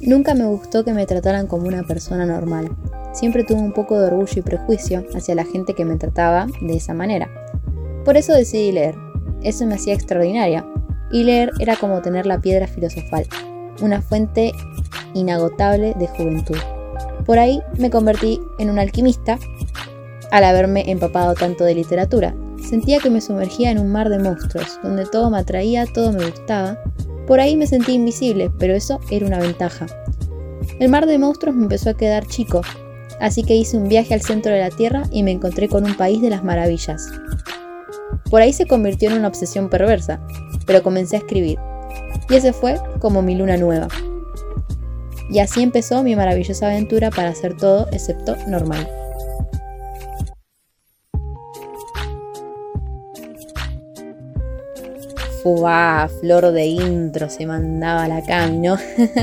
Nunca me gustó que me trataran como una persona normal. Siempre tuve un poco de orgullo y prejuicio hacia la gente que me trataba de esa manera. Por eso decidí leer. Eso me hacía extraordinaria. Y leer era como tener la piedra filosofal, una fuente inagotable de juventud. Por ahí me convertí en un alquimista al haberme empapado tanto de literatura. Sentía que me sumergía en un mar de monstruos, donde todo me atraía, todo me gustaba. Por ahí me sentí invisible, pero eso era una ventaja. El mar de monstruos me empezó a quedar chico, así que hice un viaje al centro de la Tierra y me encontré con un país de las maravillas. Por ahí se convirtió en una obsesión perversa, pero comencé a escribir. Y ese fue como mi luna nueva. Y así empezó mi maravillosa aventura para hacer todo excepto normal. Flor de intro, se mandaba la cami, ¿no?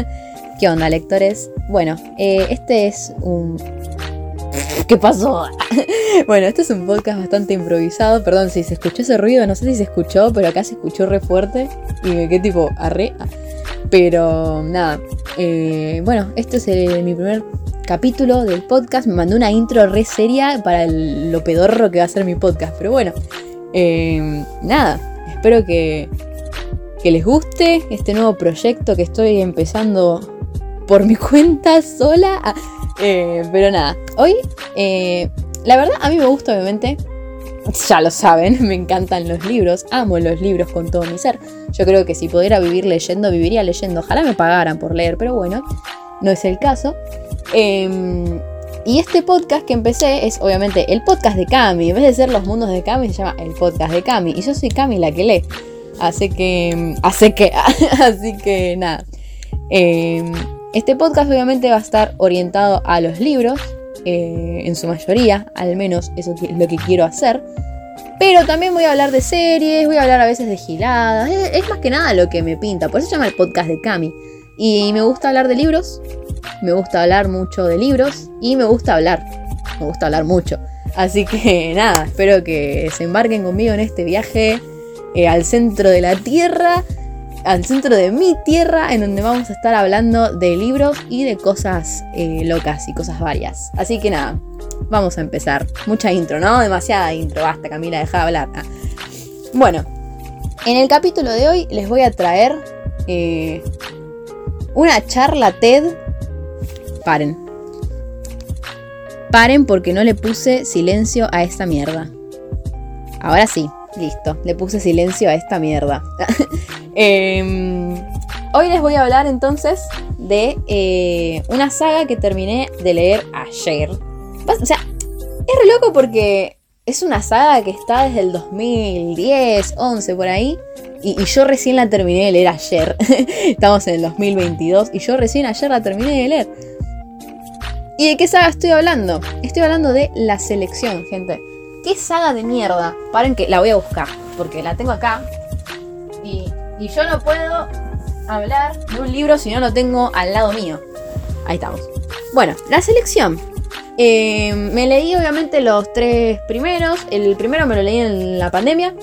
¿Qué onda, lectores? Bueno, eh, este es un... ¿Qué pasó? bueno, este es un podcast bastante improvisado. Perdón si se escuchó ese ruido, no sé si se escuchó, pero acá se escuchó re fuerte. Y me quedé tipo, arre. Pero nada, eh, bueno, este es mi primer capítulo del podcast. Me mandó una intro re seria para lo pedorro que va a ser mi podcast. Pero bueno, eh, nada, espero que, que les guste este nuevo proyecto que estoy empezando por mi cuenta sola. Ah, eh, pero nada, hoy, la verdad, a mí me gusta obviamente ya lo saben, me encantan los libros, amo los libros con todo mi ser. Yo creo que si pudiera vivir leyendo, viviría leyendo. Ojalá me pagaran por leer, pero bueno, no es el caso. Em, y este podcast que empecé es obviamente el podcast de Cami. En vez de ser los mundos de Cami, se llama el podcast de Cami. Y yo soy Cami la que lee. Así que. Así que. así que nada. Em, este podcast obviamente va a estar orientado a los libros. Eh, en su mayoría, al menos eso es lo que quiero hacer. Pero también voy a hablar de series, voy a hablar a veces de giladas, es, más que nada lo que me pinta, por eso se llama el podcast de Cami. Y me gusta hablar de libros, me gusta hablar mucho de libros y me gusta hablar, me gusta hablar mucho. Así que nada, espero que se embarquen conmigo en este viaje eh, al centro de la Tierra al centro de mi tierra, en donde vamos a estar hablando de libros y de cosas eh, locas y cosas varias. Así que nada, vamos a empezar. Mucha intro, ¿no? Demasiada intro. Basta, Camila, deja de hablar. Ah. Bueno, en el capítulo de hoy les voy a traer eh, una charla TED. Paren. Paren porque no le puse silencio a esta mierda. Ahora sí, listo. Le puse silencio a esta mierda. Em, hoy les voy a hablar entonces de eh, una saga que terminé de leer ayer. O sea, es re loco porque es una saga que está desde el 2010, 11 por ahí. Y, yo recién la terminé de leer ayer. Estamos en el 2022 y yo recién ayer la terminé de leer. ¿Y de qué saga estoy hablando? Estoy hablando de La Selección, gente. ¿Qué saga de mierda? Paren que la voy a buscar, porque la tengo acá. Y y yo no puedo hablar de un libro si no lo tengo al lado mío. Ahí estamos. Bueno, la selección. Eh, me leí obviamente los tres primeros. El primero me lo leí en la pandemia.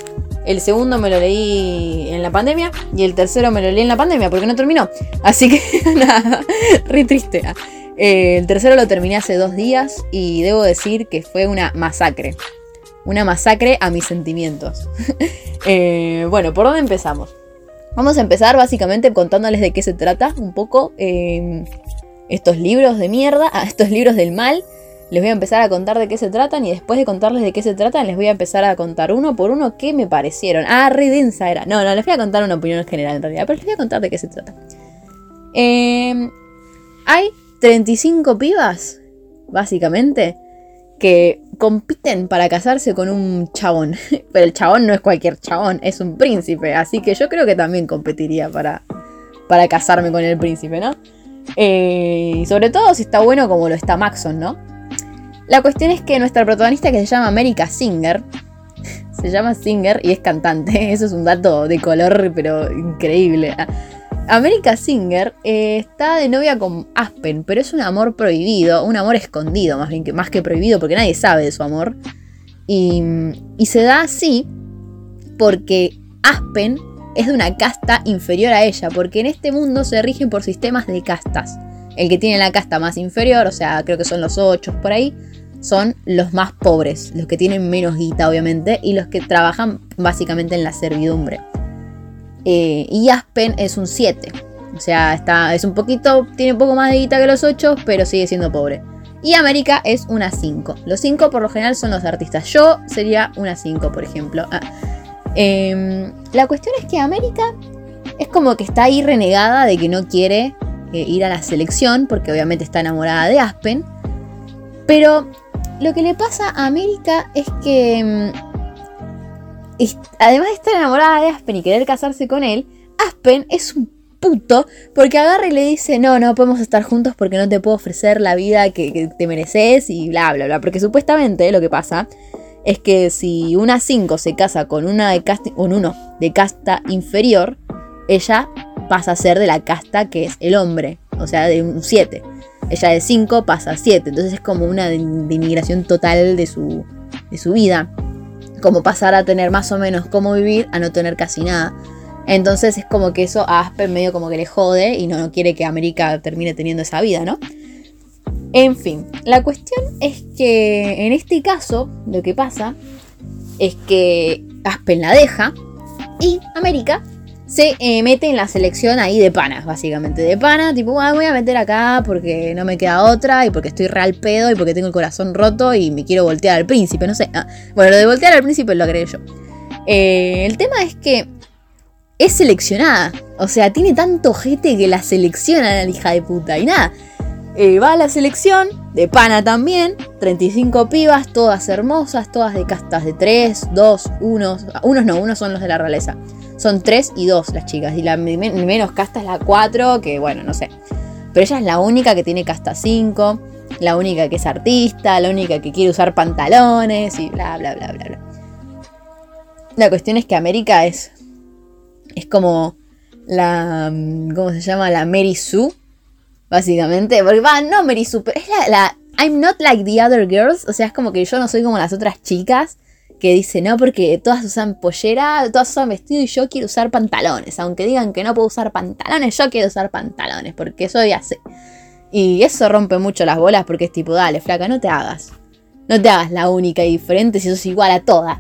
El segundo me lo leí en la pandemia. Y el tercero me lo leí en la pandemia porque no terminó. Así que nada, re triste. Eh, el tercero lo terminé hace dos días y debo decir que fue una masacre. Una masacre a mis sentimientos. Eh, bueno, ¿por dónde empezamos? Vamos a empezar básicamente contándoles de qué se trata un poco em, estos libros de mierda, ah, estos libros del mal. Les voy a empezar a contar de qué se tratan y después de contarles de qué se tratan les voy a empezar a contar uno por uno qué me parecieron. Ah, redensa era. No, no, les voy a contar una opinión general en realidad, pero les voy a contar de qué se trata. Em, hay 35 pibas, básicamente, que compiten para casarse con un chabón. Pero el chabón no es cualquier chabón, es un príncipe. Así que yo creo que también competiría para, para casarme con el príncipe, ¿no? Eh, sobre todo si está bueno como lo está Maxon, ¿no? La cuestión es que nuestra protagonista que se llama America Singer, se llama Singer y es cantante. Eso es un dato de color, pero increíble. America Singer eh, está de novia con Aspen, pero es un amor prohibido, un amor escondido más bien que, más que prohibido porque nadie sabe de su amor. Y, se da así porque Aspen es de una casta inferior a ella, porque en este mundo se rigen por sistemas de castas. El que tiene la casta más inferior, o sea, creo que son los ocho por ahí, son los más pobres, los que tienen menos guita, obviamente, y los que trabajan básicamente en la servidumbre. Eh, y Aspen es un 7. O sea, está, es un poquito, tiene un poco más de guita que los 8, pero sigue siendo pobre. Y América es una 5. Los 5 por lo general son los artistas. Yo sería una 5, por ejemplo. Ah, em, la cuestión es que América es como que está ahí renegada de que no quiere eh, ir a la selección, porque obviamente está enamorada de Aspen. Pero lo que le pasa a América es que, em, además de estar enamorada de Aspen y querer casarse con él, Aspen es un puto porque agarra y le dice, no, no podemos estar juntos porque no te puedo ofrecer la vida que, te mereces y bla, bla, bla. Porque supuestamente lo que pasa es que si una 5 se casa con, una de casta, con uno de casta inferior, ella pasa a ser de la casta que es el hombre, o sea, de un 7. Ella de 5 pasa a 7, entonces es como una denigración total de su, de su vida. Como pasar a tener más o menos cómo vivir a no tener casi nada. Entonces es como que eso a Aspen medio como que le jode y no, quiere que América termine teniendo esa vida, ¿no? En fin, la cuestión es que en este caso lo que pasa es que Aspen la deja y América se eh, mete en la selección ahí de panas, básicamente. De pana, tipo, voy a meter acá porque no me queda otra y porque estoy real pedo y porque tengo el corazón roto y me quiero voltear al príncipe, no sé. Ah, bueno, lo de voltear al príncipe lo agregué yo. Eh, el tema es que es seleccionada. O sea, tiene tanto gente que la selecciona la hija de puta. Y nada, eh, va a la selección, de pana también, 35 pibas, todas hermosas, todas de castas de 3, 2, 1, unos no, unos son los de la realeza. Son 3 y 2 las chicas, y la menos casta es la 4, que bueno, no sé. Pero ella es la única que tiene casta 5, la única que es artista, la única que quiere usar pantalones y bla, bla, bla, bla, bla. La cuestión es que América es es como la. ¿Cómo se llama? La Mary Sue. Básicamente. Porque va, no Mary Sue, pero es la, I'm not like the other girls. O sea, es como que yo no soy como las otras chicas. Que dicen, no, porque todas usan pollera, todas usan vestido y yo quiero usar pantalones. Aunque digan que no puedo usar pantalones, yo quiero usar pantalones. Porque soy así. Y eso rompe mucho las bolas porque es tipo, dale, flaca, no te hagas. No te hagas la única y diferente si sos igual a todas.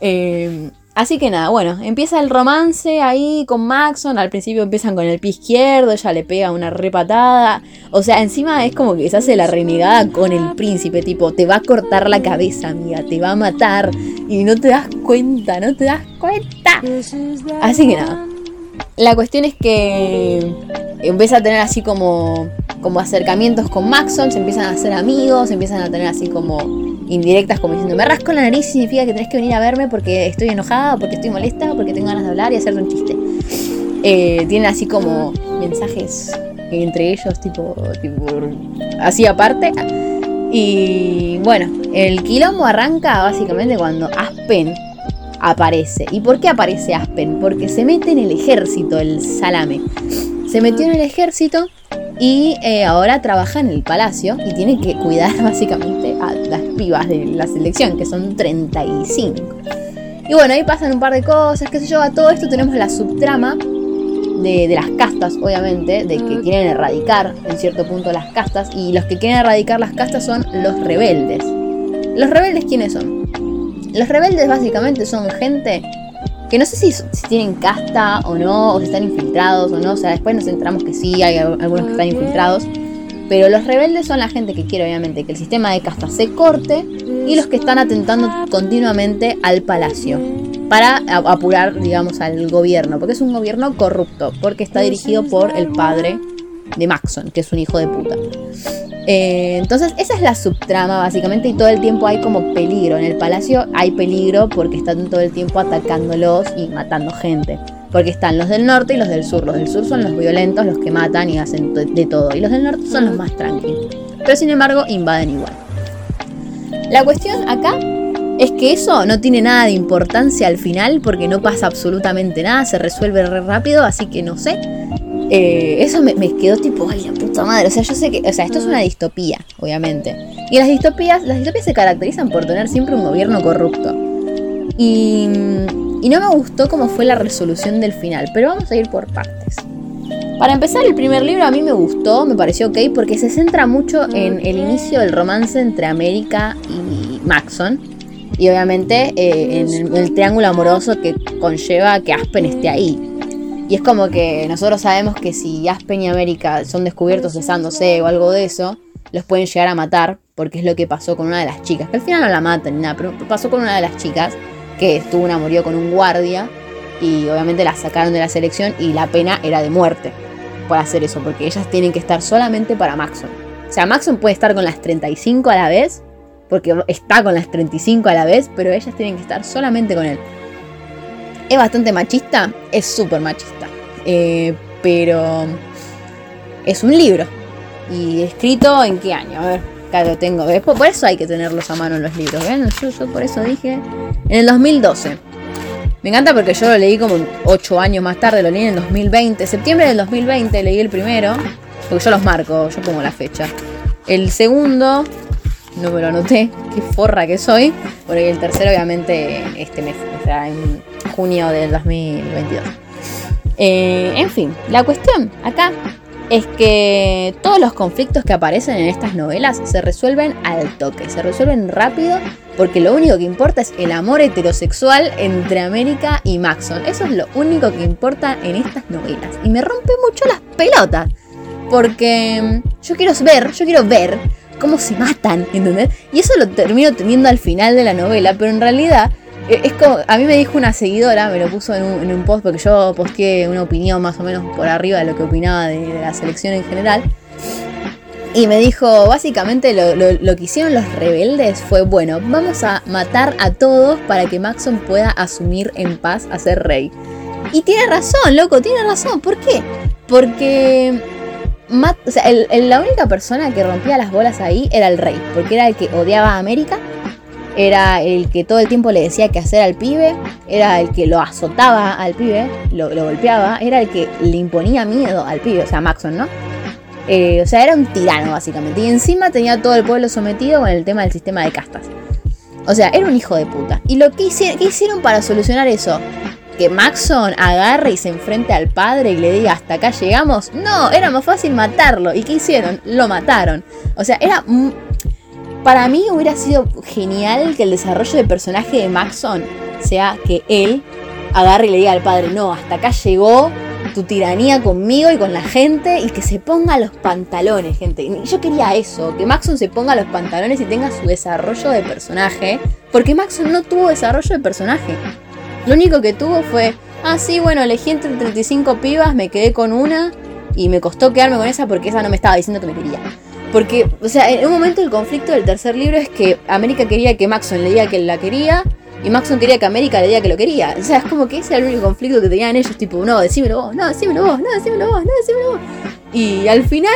Eh, Así que nada, bueno, empieza el romance ahí con Maxon. Al principio empiezan con el pie izquierdo, ella le pega una repatada. O sea, encima es como que se hace la renegada con el príncipe, tipo, te va a cortar la cabeza, amiga, te va a matar. Y no te das cuenta, no te das cuenta. Así que nada. La cuestión es que empieza a tener así como, como acercamientos con Maxon, se empiezan a hacer amigos, se empiezan a tener así como indirectas como diciendo, me rasco la nariz significa que tenés que venir a verme porque estoy enojada, porque estoy molesta, porque tengo ganas de hablar y hacerte un chiste. Eh, tienen así como mensajes entre ellos, tipo, así aparte. Y bueno, el quilombo arranca básicamente cuando Aspen aparece. ¿Y por qué aparece Aspen? Porque se mete en el ejército, el salame. Se metió en el ejército y eh, ahora trabaja en el palacio y tiene que cuidar básicamente a las pibas de la selección, que son 35. Y bueno, ahí pasan un par de cosas, qué sé yo, a todo esto tenemos la subtrama de, de, las castas, obviamente, de que quieren erradicar en cierto punto las castas, y los que quieren erradicar las castas son los rebeldes. ¿Los rebeldes quiénes son? Los rebeldes básicamente son gente que no sé si, tienen casta o no, o si están infiltrados o no, o sea, después nos enteramos que sí, hay algunos que están infiltrados, pero los rebeldes son la gente que quiere obviamente que el sistema de casta se corte y los que están atentando continuamente al palacio para apurar, digamos, al gobierno, porque es un gobierno corrupto, porque está dirigido por el padre de Maxon, que es un hijo de puta. Eh, entonces, esa es la subtrama básicamente y todo el tiempo hay como peligro. En el palacio hay peligro porque están todo el tiempo atacándolos y matando gente. Porque están los del norte y los del sur. Los del sur son los violentos, los que matan y hacen de todo. Y los del norte son los más tranquilos. Pero sin embargo, invaden igual. La cuestión acá es que eso no tiene nada de importancia al final porque no pasa absolutamente nada, se resuelve re rápido, así que no sé. Eh, eso me, quedó tipo, ay, la puta madre. O sea, yo sé que, o sea, esto es una distopía, obviamente. Y las distopías, las distopías se caracterizan por tener siempre un gobierno corrupto. Y, Y no me gustó cómo fue la resolución del final, pero vamos a ir por partes. Para empezar, el primer libro a mí me gustó, me pareció ok, porque se centra mucho en el inicio del romance entre América y Maxon. Y obviamente eh, en el, triángulo amoroso que conlleva que Aspen esté ahí. Y es como que nosotros sabemos que si Aspen y América son descubiertos besándose o algo de eso, los pueden llegar a matar, porque es lo que pasó con una de las chicas, que al final no la matan ni nada, pero pasó con una de las chicas, que estuvo una murió con un guardia, y obviamente la sacaron de la selección y la pena era de muerte por hacer eso, porque ellas tienen que estar solamente para Maxon. O sea, Maxon puede estar con las 35 a la vez, porque está con las 35 a la vez, pero ellas tienen que estar solamente con él. ¿Es bastante machista? Es súper machista. Eh, pero es un libro. ¿Y escrito en qué año? A ver, acá lo tengo. Por eso hay que tenerlos a mano los libros. ¿ven? Yo, por eso dije. En el 2012. Me encanta porque yo lo leí como 8 años más tarde, lo leí en el 2020. Septiembre del 2020 leí el primero. Porque yo los marco, yo pongo la fecha. El segundo, no me lo anoté, qué forra que soy. Porque el tercero, obviamente, este sea, en junio del 2022. Eh, en fin, la cuestión acá es que todos los conflictos que aparecen en estas novelas se resuelven al toque, se resuelven rápido porque lo único que importa es el amor heterosexual entre América y Maxon. Eso es lo único que importa en estas novelas. Y me rompe mucho las pelotas. Porque mm, yo quiero ver, yo quiero ver cómo se matan, ¿entendés? Y eso lo termino teniendo al final de la novela, pero en realidad es como, a mí me dijo una seguidora, me lo puso en un, post porque yo posteé una opinión más o menos por arriba de lo que opinaba de, la selección en general. Y me dijo, básicamente lo, que hicieron los rebeldes fue, bueno, vamos a matar a todos para que Maxon pueda asumir en paz a ser rey. Y tiene razón, loco, tiene razón. ¿Por qué? Porque la única persona que rompía las bolas ahí era el rey, porque era el que odiaba a América era el que todo el tiempo le decía qué hacer al pibe, era el que lo azotaba al pibe, lo, golpeaba, era el que le imponía miedo al pibe, o sea, Maxon, ¿no? Eh, o sea, era un tirano básicamente. Y encima tenía todo el pueblo sometido con el tema del sistema de castas. O sea, era un hijo de puta. ¿Y lo que hicieron, ¿qué hicieron para solucionar eso? Que Maxon agarre y se enfrente al padre y le diga hasta acá llegamos. No, era más fácil matarlo. ¿Y qué hicieron? Lo mataron. O sea, era para mí hubiera sido genial que el desarrollo de personaje de Maxon sea que él agarre y le diga al padre, no, hasta acá llegó tu tiranía conmigo y con la gente y que se ponga los pantalones, gente. Yo quería eso, que Maxon se ponga los pantalones y tenga su desarrollo de personaje, porque Maxon no tuvo desarrollo de personaje. Lo único que tuvo fue, ah, sí, bueno, elegí entre 35 pibas, me quedé con una y me costó quedarme con esa porque esa no me estaba diciendo que me quería. Porque, o sea, en un momento el conflicto del tercer libro es que América quería que Maxon le diga que la quería y Maxon quería que América le diga que lo quería. O sea, es como que ese era el único conflicto que tenían ellos, tipo, no, decímelo vos, no, decímelo vos, no, decímelo vos, no, decímelo vos. Y al final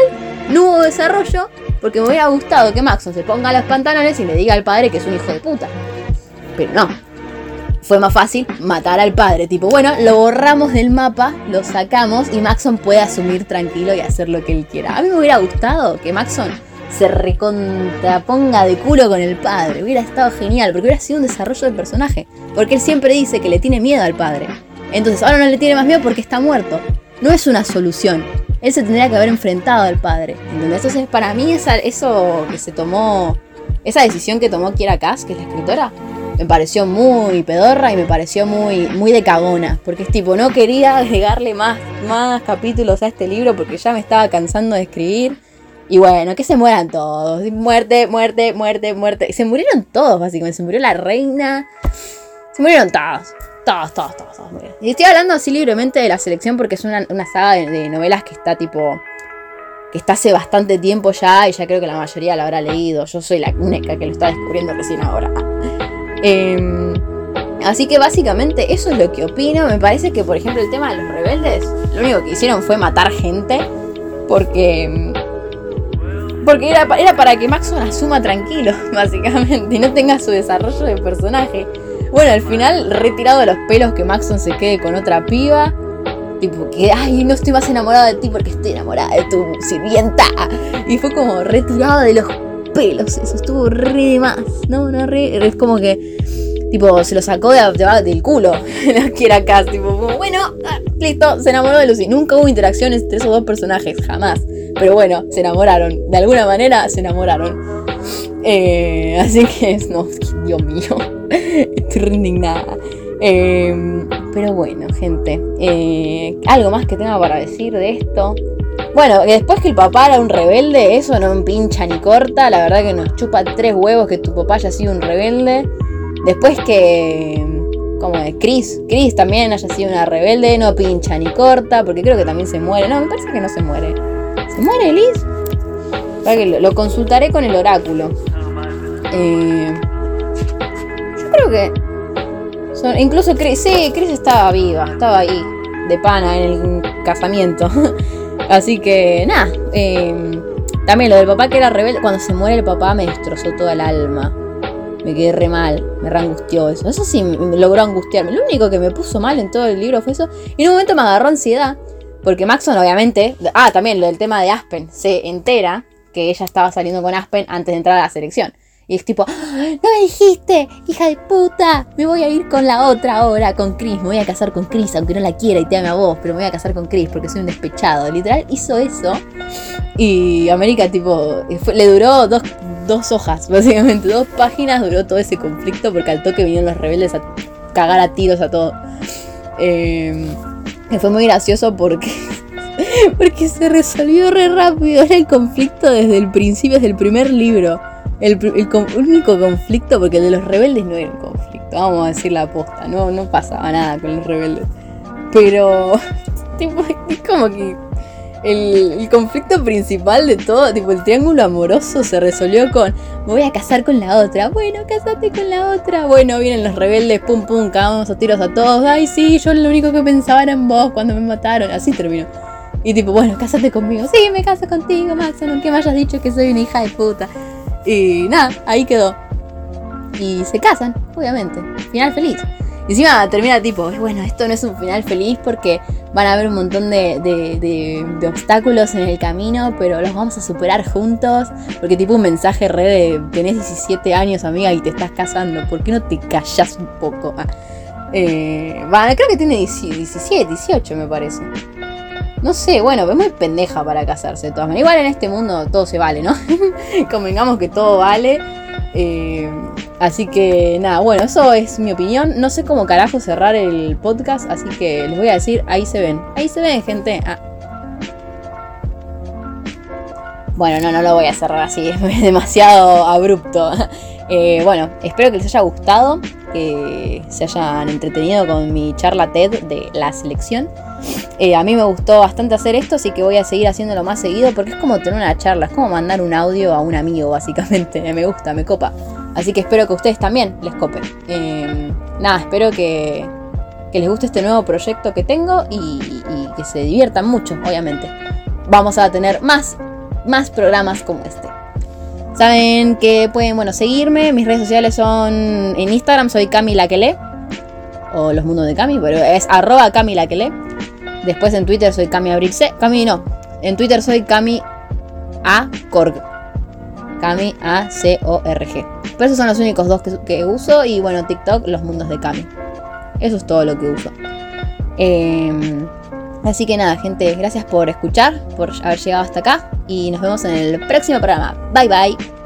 no hubo desarrollo porque me hubiera gustado que Maxon se ponga los pantalones y le diga al padre que es un hijo de puta. Pero no, fue más fácil matar al padre. Tipo, bueno, lo borramos del mapa, lo sacamos y Maxon puede asumir tranquilo y hacer lo que él quiera. A mí me hubiera gustado que Maxon se recontraponga de culo con el padre. Hubiera estado genial, porque hubiera sido un desarrollo del personaje. Porque él siempre dice que le tiene miedo al padre. Entonces ahora no le tiene más miedo porque está muerto. No es una solución. Él se tendría que haber enfrentado al padre. Entonces para mí eso que se tomó, esa decisión que tomó Kiera Kass, que es la escritora, me pareció muy pedorra y me pareció muy, muy de cagona. Porque es tipo, no quería agregarle más, más capítulos a este libro porque ya me estaba cansando de escribir. Y bueno, que se mueran todos. Muerte, muerte, muerte, muerte. Se murieron todos, básicamente. Se murió la reina. Se murieron todos. Todos, todos, todos, todos Y estoy hablando así libremente de la selección porque es una, saga de, novelas que está tipo. que está hace bastante tiempo ya y ya creo que la mayoría la habrá leído. Yo soy la única que lo está descubriendo recién ahora. Em, así que básicamente eso es lo que opino. Me parece que, por ejemplo, el tema de los rebeldes, lo único que hicieron fue matar gente. Porque. Porque era, era para que Maxon asuma tranquilo, básicamente, y no tenga su desarrollo de personaje. Bueno, al final, retirado de los pelos que Maxon se quede con otra piba. Tipo, que, ay, no estoy más enamorada de ti porque estoy enamorada de tu sirvienta. Y fue como retirado de los eso estuvo re de más. No, no, re, es como que Tipo, se lo sacó de, del culo. que era Cass. Tipo, bueno, ah, listo, se enamoró de Lucy. Nunca hubo interacciones entre esos dos personajes, jamás. Pero bueno, se enamoraron. De alguna manera se enamoraron. Eh, así que, no, Dios mío. Estoy re indignada. Em, pero bueno, gente. Eh, ¿Algo más que tenga para decir de esto? Bueno, después que el papá era un rebelde, eso no pincha ni corta. La verdad que nos chupa tres huevos que tu papá haya sido un rebelde. Después que. Como de Chris. Chris también haya sido una rebelde, no pincha ni corta. Porque creo que también se muere. No, me parece que no se muere. ¿Se muere Liz? Lo, lo consultaré con el oráculo. Eh, yo creo que incluso Chris, sí, Chris estaba viva, estaba ahí, de pana en el casamiento. Así que nada. Em, también lo del papá que era rebelde, cuando se muere el papá me destrozó toda el alma. Me quedé re mal, me reangustió eso. Eso sí, logró angustiarme. Lo único que me puso mal en todo el libro fue eso. Y en un momento me agarró ansiedad. Porque Maxon, obviamente. Ah, también lo del tema de Aspen. Se entera que ella estaba saliendo con Aspen antes de entrar a la selección. Y es tipo, no me dijiste, hija de puta, me voy a ir con la otra ahora, con Chris, me voy a casar con Chris, aunque no la quiera y te ame a vos, pero me voy a casar con Chris porque soy un despechado. Literal hizo eso. Y América, tipo, le duró dos, dos hojas, básicamente, dos páginas duró todo ese conflicto porque al toque vinieron los rebeldes a cagar a tiros a todo. Eh, fue muy gracioso porque porque se resolvió re rápido. Era el conflicto desde el principio, desde el primer libro. El, único conflicto, porque el de los rebeldes no era un conflicto, vamos a decir la aposta, no, no pasaba nada con los rebeldes. Pero, tipo, es como que el, conflicto principal de todo, tipo el triángulo amoroso se resolvió con me voy a casar con la otra, bueno, casate con la otra, bueno, vienen los rebeldes, pum pum, cagamos a tiros a todos, ay sí, yo lo único que pensaba era en vos cuando me mataron, así terminó. Y tipo, bueno, casate conmigo, sí, me caso contigo, Max, aunque me hayas dicho que soy una hija de puta. Y nada, ahí quedó. Y se casan, obviamente. Final feliz. Y encima termina tipo, bueno, esto no es un final feliz porque van a haber un montón de, de, obstáculos en el camino, pero los vamos a superar juntos. Porque tipo un mensaje re de, tenés 17 años amiga y te estás casando, ¿por qué no te callas un poco? Ah, eh, creo que tiene 17, 18 me parece. No sé, bueno, es muy pendeja para casarse de todas maneras. Igual en este mundo todo se vale, ¿no? Convengamos que todo vale. Eh, así que nada, bueno, eso es mi opinión. No sé cómo carajo cerrar el podcast, así que les voy a decir, ahí se ven. Ahí se ven, gente. Ah. Bueno, no, no lo voy a cerrar así, es demasiado abrupto. Eh, bueno, espero que les haya gustado, que se hayan entretenido con mi charla TED de la selección. Eh, a mí me gustó bastante hacer esto, así que voy a seguir haciéndolo más seguido porque es como tener una charla, es como mandar un audio a un amigo, básicamente. Me gusta, me copa. Así que espero que ustedes también les copen. Em, nada, espero que, les guste este nuevo proyecto que tengo y, que se diviertan mucho, obviamente. Vamos a tener más, más programas como este. Saben que pueden, bueno, seguirme. Mis redes sociales son en Instagram, soy Camila O los mundos de Cami, pero es arroba Camila Después en Twitter soy Cami Abril C. Cami no. En Twitter soy Cami A Corg. Cami A C O R G. Pero esos son los únicos dos que, uso. Y bueno, TikTok, los mundos de Cami. Eso es todo lo que uso. Em, así que nada, gente, gracias por escuchar, por haber llegado hasta acá. Y nos vemos en el próximo programa. Bye bye.